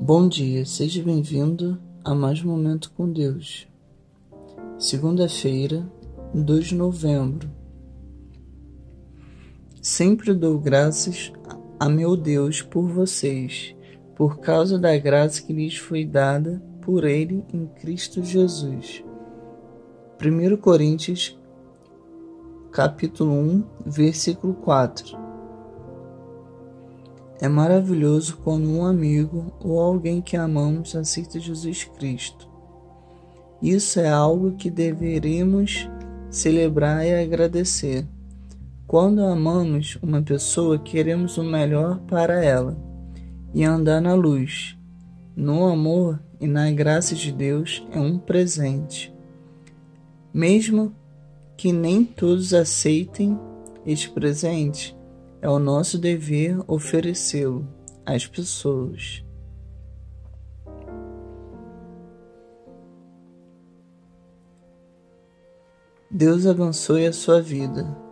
Bom dia, seja bem-vindo a mais um momento com Deus. Segunda-feira, 2 de novembro. Sempre dou graças a meu Deus por vocês, por causa da graça que lhes foi dada por Ele em Cristo Jesus. 1 Coríntios, capítulo 1, versículo 4. É maravilhoso quando um amigo ou alguém que amamos aceita Jesus Cristo. Isso é algo que deveremos celebrar e agradecer. Quando amamos uma pessoa, queremos o melhor para ela e andar na luz. No amor e na graça de Deus é um presente. Mesmo que nem todos aceitem este presente, é o nosso dever oferecê-lo às pessoas. Deus abençoe a sua vida.